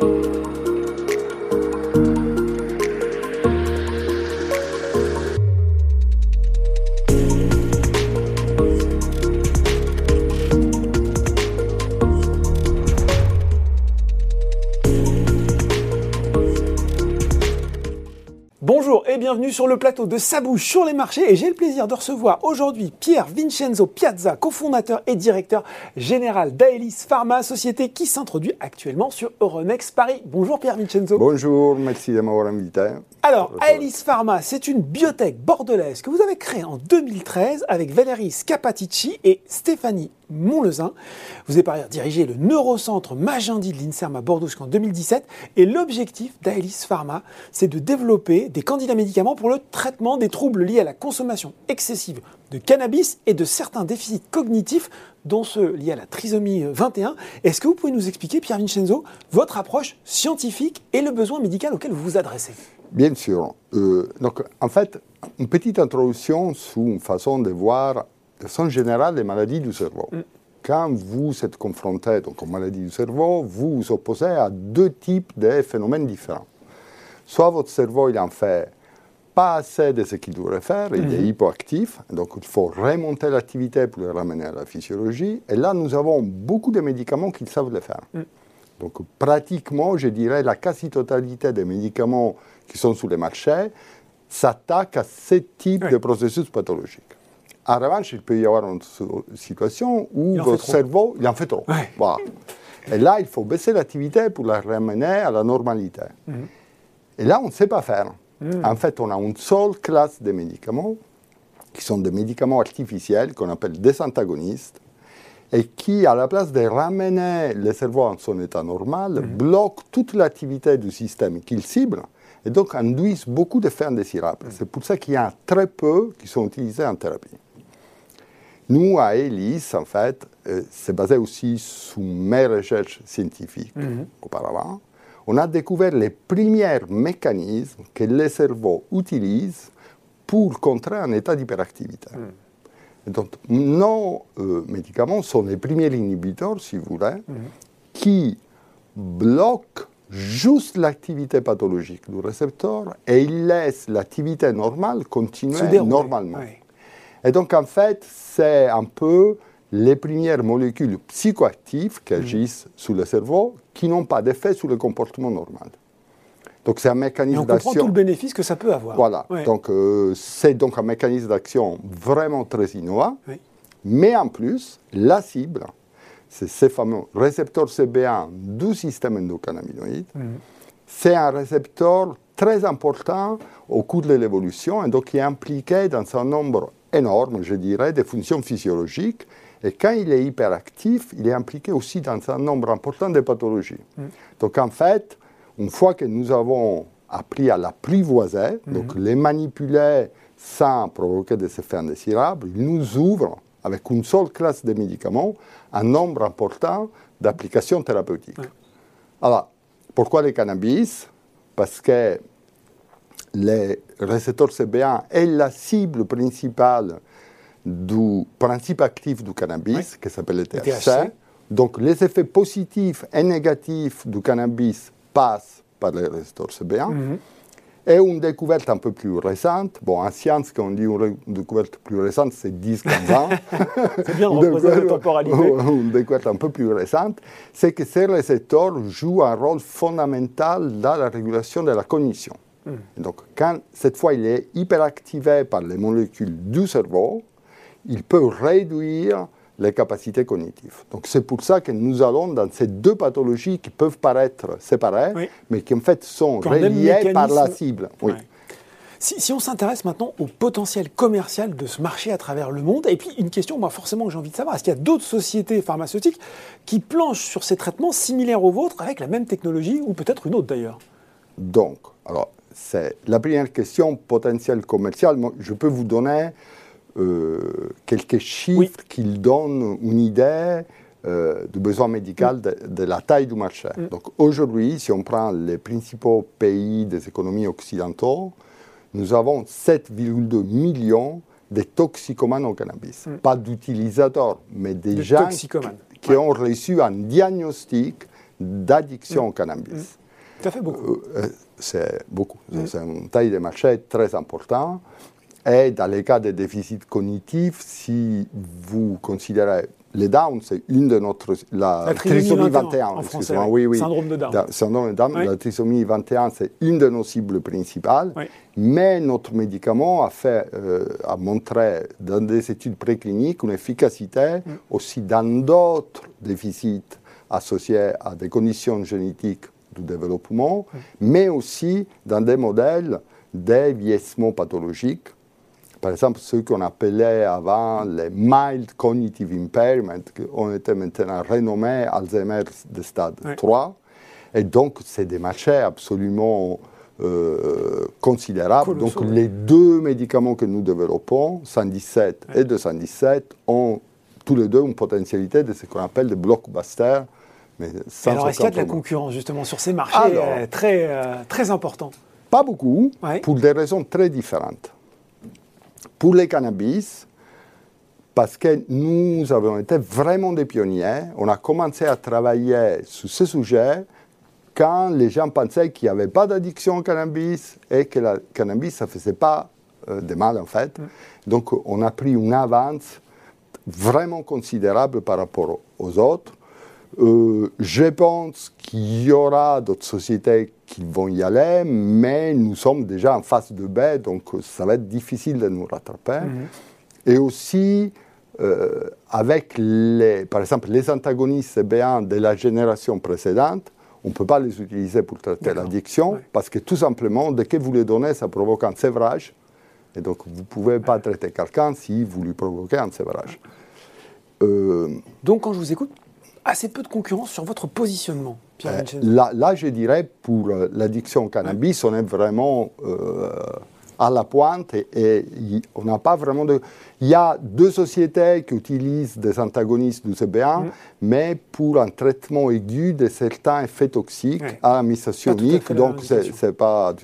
Thank you. Bienvenue sur le plateau de Sabouche sur les marchés et j'ai le plaisir de recevoir aujourd'hui Pierre Vincenzo Piazza, cofondateur et directeur général d'Aelis Pharma, société qui s'introduit actuellement sur Euronext Paris. Bonjour Pierre Vincenzo. Bonjour, merci de m'avoir invité. Alors, Aelis Pharma, c'est une biotech bordelaise que vous avez créée en 2013 avec Valérie Scapatici et Stéphanie Montlezin. Vous avez par ailleurs dirigé le neurocentre Magendie de l'INSERM à Bordeaux jusqu'en 2017. Et l'objectif d'Aelis Pharma, c'est de développer des candidats médicaments pour le traitement des troubles liés à la consommation excessive de cannabis et de certains déficits cognitifs, dont ceux liés à la trisomie 21. Est-ce que vous pouvez nous expliquer, Pierre Vincenzo, votre approche scientifique et le besoin médical auquel vous vous adressez? Bien sûr. Euh, donc, en fait, une petite introduction sous une façon de voir, de façon générale, les maladies du cerveau. Mm. Quand vous êtes confronté donc, aux maladies du cerveau, vous vous opposez à deux types de phénomènes différents. Soit votre cerveau, il en fait pas assez de ce qu'il devrait faire, il est mm-hmm. hypoactif, donc il faut remonter l'activité pour le ramener à la physiologie. Et là, nous avons beaucoup de médicaments qui savent le faire. Mm. Donc pratiquement, je dirais, la quasi-totalité des médicaments qui sont sur les marchés s'attaquent à ce type de processus pathologique. En revanche, il peut y avoir une situation où votre cerveau, il en fait trop. Et là, il faut baisser l'activité pour la ramener à la normalité. Mhm. Et là, on ne sait pas faire. Mhm. En fait, on a une seule classe de médicaments qui sont des médicaments artificiels qu'on appelle des antagonistes et qui, à la place de ramener le cerveau en son état normal, mhm. bloquent toute l'activité du système qu'il cible et donc induisent beaucoup d'effets indésirables. C'est pour ça qu'il y a très peu qui sont utilisés en thérapie. Nous, à ELIS, en fait, euh, c'est basé aussi sur mes recherches scientifiques mhm. auparavant, on a découvert les premiers mécanismes que le cerveau utilise pour contrer un état d'hyperactivité. Mhm. Donc, nos euh, médicaments sont les premiers inhibiteurs, si vous voulez, mhm. qui bloquent juste l'activité pathologique du récepteur et il laisse l'activité normale continuer normalement. Et donc, en fait, c'est un peu les premières molécules psychoactives qui mm. agissent sur le cerveau qui n'ont pas d'effet sur le comportement normal. Donc, c'est un mécanisme d'action. On comprend tout le bénéfice que ça peut avoir. Voilà. Donc, euh, c'est donc un mécanisme d'action vraiment très innovant. Mais en plus, la cible, c'est ces fameux récepteurs CB1 du système endocannabinoïde. Mhm. C'est un récepteur très important au cours de l'évolution et donc il est impliqué dans un nombre énorme, je dirais, de fonctions physiologiques. Et quand il est hyperactif, il est impliqué aussi dans un nombre important de pathologies. Mhm. Donc en fait, une fois que nous avons appris à l'apprivoiser, mhm. donc les manipuler sans provoquer des effets indésirables, il nous ouvre avec une seule classe de médicaments, un nombre important d'applications thérapeutiques. Alors, pourquoi le cannabis? Parce que les récepteurs CB1 est la cible principale du principe actif du cannabis, qui s'appelle le THC. Donc, les effets positifs et négatifs du cannabis passent par les récepteurs CB1. Et une découverte un peu plus récente, bon, en science, quand on dit une découverte plus récente, c'est 10-15 ans. c'est bien, on la temporalité. Une découverte un peu plus récente, c'est que ces récepteurs jouent un rôle fondamental dans la régulation de la cognition. Hmm. Donc, quand cette fois il est hyperactivé par les molécules du cerveau, il peut réduire les capacités cognitives. Donc c'est pour ça que nous allons dans ces deux pathologies qui peuvent paraître séparées, mais qui en fait sont reliées par la cible. Oui. Si, on s'intéresse maintenant au potentiel commercial de ce marché à travers le monde, et puis une question, moi forcément que j'ai envie de savoir, est-ce qu'il y a d'autres sociétés pharmaceutiques qui planchent sur ces traitements similaires aux vôtres avec la même technologie, ou peut-être une autre d'ailleurs? Donc, alors, c'est la première question, potentiel commercial. je peux vous donner euh, quelques chiffres qui donnent une idée euh, du besoin médical mm. de, la taille du marché. Mm. Donc aujourd'hui, si on prend les principaux pays des économies occidentaux, nous avons 7,2 millions de toxicomanes au cannabis. Mm. Pas d'utilisateurs, mais des gens qui, ont reçu un diagnostic d'addiction au cannabis. Fait beaucoup. Euh, c'est beaucoup. C'est une taille de marché très importante. Et dans les cas de déficit cognitif, si vous considérez les Down, c'est une de notre. La, trisomie 21, en français, oui, oui. Syndrome de Down. Syndrome de Down, la trisomie 21, c'est une de nos cibles principales. Mais notre médicament a, fait, euh, a montré dans des études précliniques une efficacité mm. aussi dans d'autres déficits associés à des conditions génétiques du développement, mais aussi dans des modèles de vieillissement pathologique par exemple, ce qu'on appelait avant les mild cognitive impairment, qui ont été maintenant renommés Alzheimer de stade 3. Et donc, c'est des marchés absolument euh, considérables. donc, les deux médicaments que nous développons, 117 et 217, ont tous les deux une potentialité de ce qu'on appelle des blockbusters. Mais sans alors, est-ce qu'il y a de la concurrence justement sur ces marchés euh, très, euh, très importants Pas beaucoup, pour des raisons très différentes pour les cannabis, parce que nous avons été vraiment des pionniers. On a commencé à travailler sur ce sujet quand les gens pensaient qu'il n'y avait pas d'addiction au cannabis et que le cannabis, ne faisait pas euh, de mal en fait. Mm. Donc on a pris une avance vraiment considérable par rapport aux autres. Euh, je pense qu'il y aura d'autres sociétés qui vont y aller, mais nous sommes déjà en phase de baie, donc ça va être difficile de nous rattraper. Mhm. Et aussi, euh, avec les, par exemple les antagonistes CB1 de la génération précédente, on ne peut pas les utiliser pour traiter l'addiction, parce que tout simplement, dès que vous les donnez, ça provoque un sévrage. Et donc, vous ne pouvez pas traiter quelqu'un si vous lui provoquez un sévrage. Euh, donc, quand je vous écoute, assez peu de concurrence sur votre positionnement, Pierre euh, là, là, je dirais, pour euh, l'addiction au cannabis, on est vraiment euh, à la pointe et, on n'a pas vraiment de... Il y a deux sociétés qui utilisent des antagonistes du CB1, mm. mais pour un traitement aigu de certains effets toxiques à la mission unique, donc c'est pas...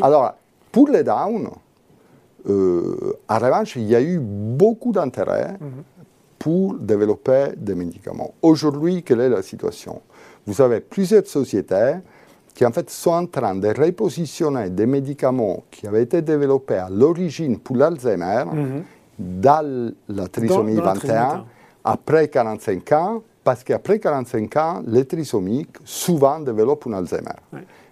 Alors, pour les downs, en revanche, il y a eu beaucoup d'intérêt. Mm-hmm pour développer des médicaments. Aujourd'hui, quelle est la situation? Vous avez plusieurs sociétés qui en fait sont en train de repositionner des médicaments qui avaient été développés à l'origine pour l'Alzheimer mhm. dans la trisomie 21 après 45 ans, parce qu'après 45 ans, les trisomiques souvent développent un Alzheimer.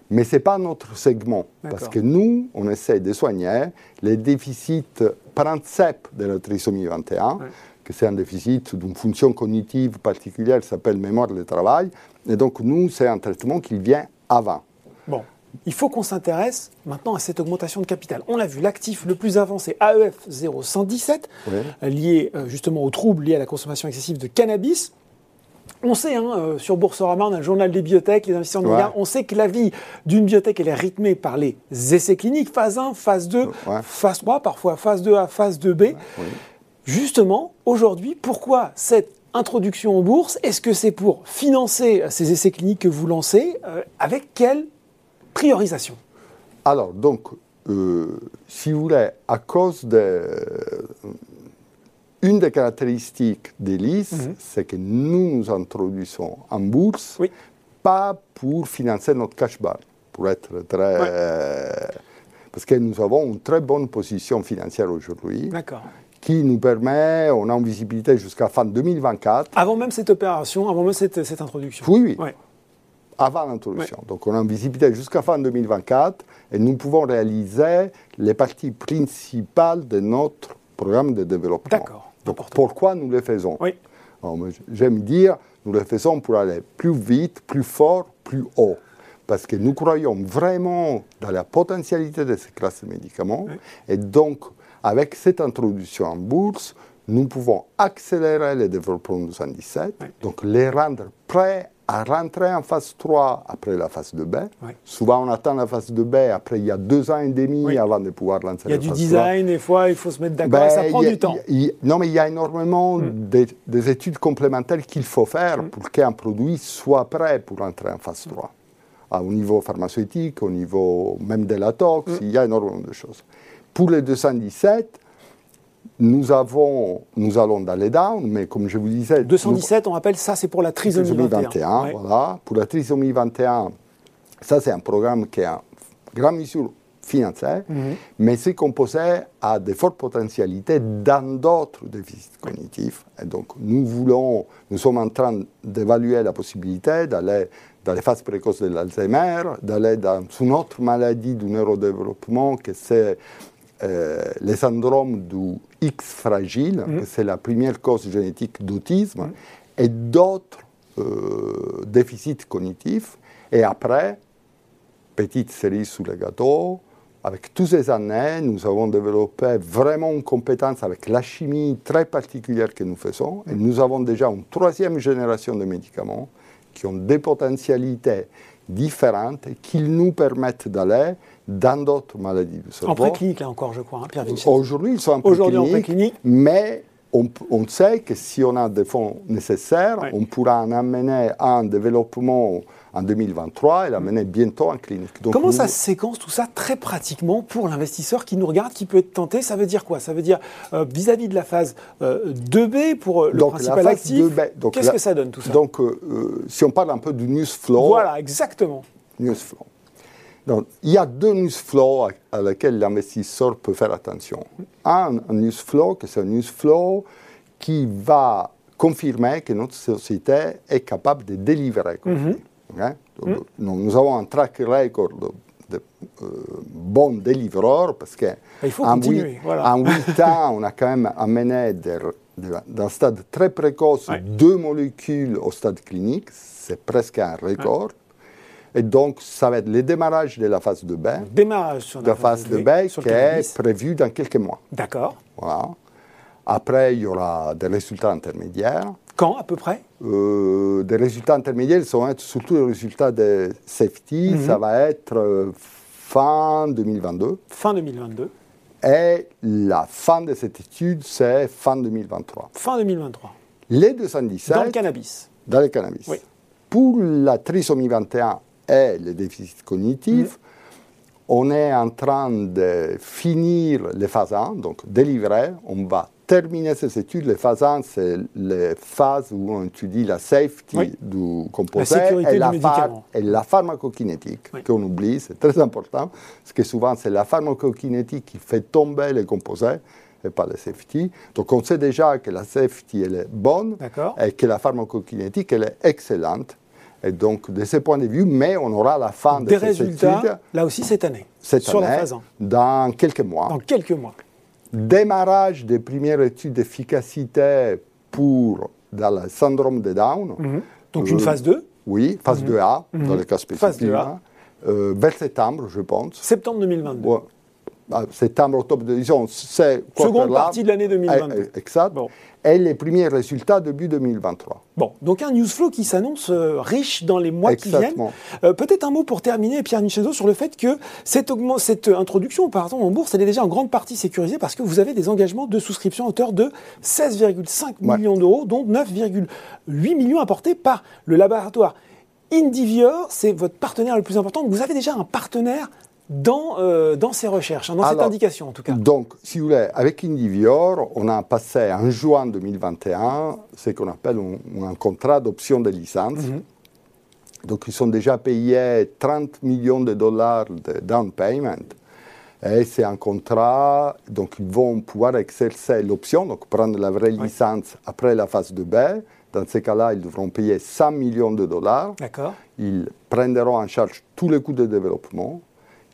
Mais ce n'est pas notre segment, parce que nous, on essaie de soigner les déficits principes de la trisomie 21 que c'est un déficit d'une fonction cognitive particulière qui s'appelle mémoire de travail. Et donc, nous, c'est un traitement qui vient avant. Bon. Il faut qu'on s'intéresse maintenant à cette augmentation de capital. On l'a vu, l'actif le plus avancé, AEF 0117, lié euh, justement aux troubles liés à la consommation excessive de cannabis. On sait, hein, euh, sur Boursorama, on a le journal des biotech, les investisseurs regardent, on sait que la vie d'une biotech, elle est rythmée par les essais cliniques, phase 1, phase 2, phase 3, parfois phase 2A, phase 2B. Justement, aujourd'hui, pourquoi cette introduction en bourse? Est-ce que c'est pour financer ces essais cliniques que vous lancez euh, Avec quelle priorisation? Alors, donc, euh, si vous voulez, à cause de. Euh, une des caractéristiques d'Elise, mhm. c'est que nous nous introduisons en bourse, pas pour financer notre cash bar, pour être très. parce que nous avons une très bonne position financière aujourd'hui. D'accord qui nous permet, on a une visibilité jusqu'à fin 2024. Avant même cette opération, avant même cette, cette introduction Oui, oui. Avant l'introduction. Donc on a une visibilité jusqu'à fin 2024 et nous pouvons réaliser les parties principales de notre programme de développement. D'accord. Donc pourquoi nous le faisons? Oui. J'aime dire, nous le faisons pour aller plus vite, plus fort, plus haut parce que nous croyons vraiment dans la potentialité de ces classes de médicaments. Et donc, avec cette introduction en bourse, nous pouvons accélérer le développement du 117, donc les rendre prêts à rentrer en phase 3 après la phase 2B. Souvent, on attend la phase 2B, après il y a deux ans et demi avant de pouvoir lancer la phase 3. Il y a du design, des fois, il faut se mettre d'accord, ben, ça prend du temps. non, mais il y a énormément mm. des, études complémentaires qu'il faut faire mm. pour qu'un produit soit prêt pour entrer en phase 3. au niveau pharmaceutique, au niveau même de la tox, mm. il y a énormément de choses. Pour les 217, nous, avons, nous allons dans les down, mais comme je vous disais... 217, on rappelle, ça c'est pour la trisomie 21. 21 voilà. Pour la trisomie 21, ça c'est un programme qui est en grande mesure financier, mhm. mais c'est composé à de fortes potentialités dans d'autres déficits cognitifs. Et donc nous voulons, nous sommes en train d'évaluer la possibilité d'aller dans les phases précoces de l'Alzheimer, d'aller dans une autre maladie du neurodéveloppement, que c'est euh, le syndrome du X fragile, mm. c'est la première cause génétique d'autisme, mm. et d'autres euh, déficits cognitifs. Et après, petite série sous le gâteau, avec toutes ces années, nous avons développé vraiment une compétence avec la chimie très particulière que nous faisons. Et nous avons déjà une troisième génération de médicaments qui ont des potentialités différentes qui nous permettent d'aller dans d'autres maladies du cerveau. En préclinique, là encore, je crois, hein, Pierre Aujourd'hui, ils sont en préclinique, mais on, on, sait que si on a des fonds nécessaires, on pourra en amener un développement en 2023 et l'amener bientôt en clinique. Comment ça se séquence tout ça très pratiquement pour l'investisseur qui nous regarde, qui peut être tenté? Ça veut dire quoi? Ça veut dire euh, vis-à-vis de la phase 2B euh, pour euh, le principal actif, qu'est-ce que ça donne tout ça? Donc, si on parle un peu du news flow. Voilà, exactement. News flow. Donc, il y a deux news flows à, lesquels l'investisseur peut faire attention. Un, un news flow, c'est un news flow qui va confirmer que notre société est capable de délivrer. Mm nous, avons un track record de, euh, bons délivreurs parce qu'en huit, voilà. ans, on a quand même amené d'un stade très précoce deux molécules au stade clinique. C'est presque un record. Et donc, ça va être le démarrage de la phase de B. Démarrage sur la, phase, de qui est prévu dans quelques mois. D'accord. Voilà. Après, il y aura des résultats intermédiaires. Quand à peu près? Euh, Des résultats intermédiaires, ça va être surtout les résultats de safety. Mhm. Ça va être euh, fin 2022. Fin 2022. Et la fin de cette étude, c'est fin 2023. Fin 2023. Les 217. Dans le cannabis. Dans le cannabis. Oui. Pour la trisomie 21 et les déficits cognitifs, mhm. on est en train de finir les phases 1, donc délivrer. On va terminer ces études. Les phases 1, c'est les phases où on étudie la safety du composé et, la et, la pharmacokinétique, qu'on oublie, c'est très important, parce que souvent c'est la pharmacokinétique qui fait tomber les composés et pas la safety. Donc on sait déjà que la safety elle est bonne et que la pharmacokinétique elle est excellente. Et donc, de ce point de vue, mais on aura la fin des de résultats, là aussi cette année, cette sur année, la phase 1. Dans quelques mois. Dans quelques mois démarrage des premières études d'efficacité pour dans le syndrome de Down. Mhm. Donc une euh, phase 2 Oui, phase 2A, mhm. dans le cas spécifique. Phase 2A. Euh, vers septembre, je pense. Septembre 2022. Ouais. Ah, septembre, octobre, disons, c'est... Seconde partie de l'année 2022. Eh, eh, exact. Bon et les premiers résultats début 2023. Bon, donc un news flow qui s'annonce euh, riche dans les mois qui viennent. Euh, peut-être un mot pour terminer, Pierre Michezo, sur le fait que cette, cette introduction par exemple en bourse, elle est déjà en grande partie sécurisée parce que vous avez des engagements de souscription à hauteur de 16,5 millions d'euros, dont 9,8 millions apportés par le laboratoire Indivior. C'est votre partenaire le plus important. Vous avez déjà un partenaire dans, euh, dans ces recherches, hein, dans cette indication en tout cas. Donc, si vous voulez, avec Indivior, on a passé en juin 2021 ce qu'on appelle un, contrat d'option de licence. Mhm. Donc, ils sont déjà payés 30 millions de dollars de down payment. Et c'est un contrat, donc ils vont pouvoir exercer l'option, donc prendre la vraie licence après la phase de B. Dans ce cas-là, ils devront payer 100 millions de dollars. D'accord. Ils prendront en charge tous les coûts de développement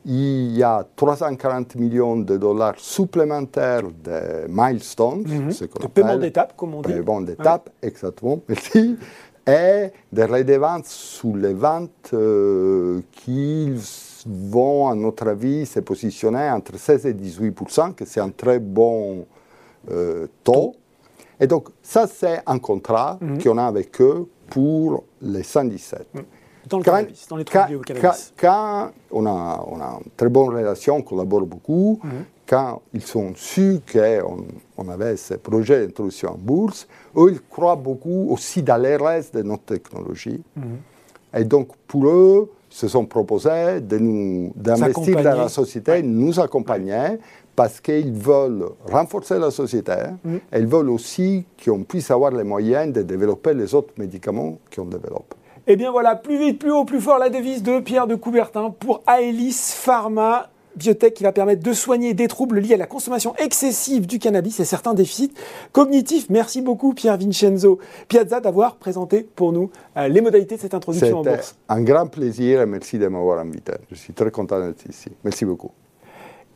il y a 340 millions de dollars supplémentaires de milestones, mhm. de paiement d'étape, comme on dit. Paiement d'étape, exactement, merci. Et des redevances sous les ventes euh, qui vont, à notre avis, se positionner entre 16 et 18 que c'est un très bon euh, taux. Et donc, ça, c'est un contrat mhm. qu'on a avec eux pour les 117. Dans le quand, cannabis, dans les cannabis. Quand, on, a, on a une très bonne relation, on collabore beaucoup, mhm. quand ils ont su qu'on on avait ce projet d'introduction en bourse, eux, ils croient beaucoup aussi dans les restes de notre technologie. Mhm. Et donc, pour eux, se sont proposés de nous d'investir dans la société, nous accompagner, parce qu'ils veulent renforcer la société. Et ils veulent aussi qu'on puisse avoir les moyens de développer les autres médicaments qu'on développe. Eh bien voilà, plus vite, plus haut, plus fort, la devise de Pierre de Coubertin pour Aelis Pharma biotech qui va permettre de soigner des troubles liés à la consommation excessive du cannabis et certains déficits cognitifs. Merci beaucoup Pierre Vincenzo Piazza d'avoir présenté pour nous euh, les modalités de cette introduction en bourse. un grand plaisir et merci de m'avoir invité. Je suis très content d'être ici. Merci beaucoup.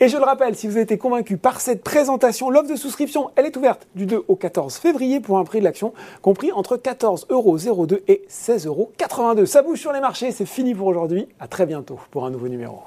Et je le rappelle, si vous avez été convaincu par cette présentation, l'offre de souscription, elle est ouverte du 2 au 14 février pour un prix de l'action compris entre 14,02€ et 16,82€. Ça bouge sur les marchés, c'est fini pour aujourd'hui. À très bientôt pour un nouveau numéro.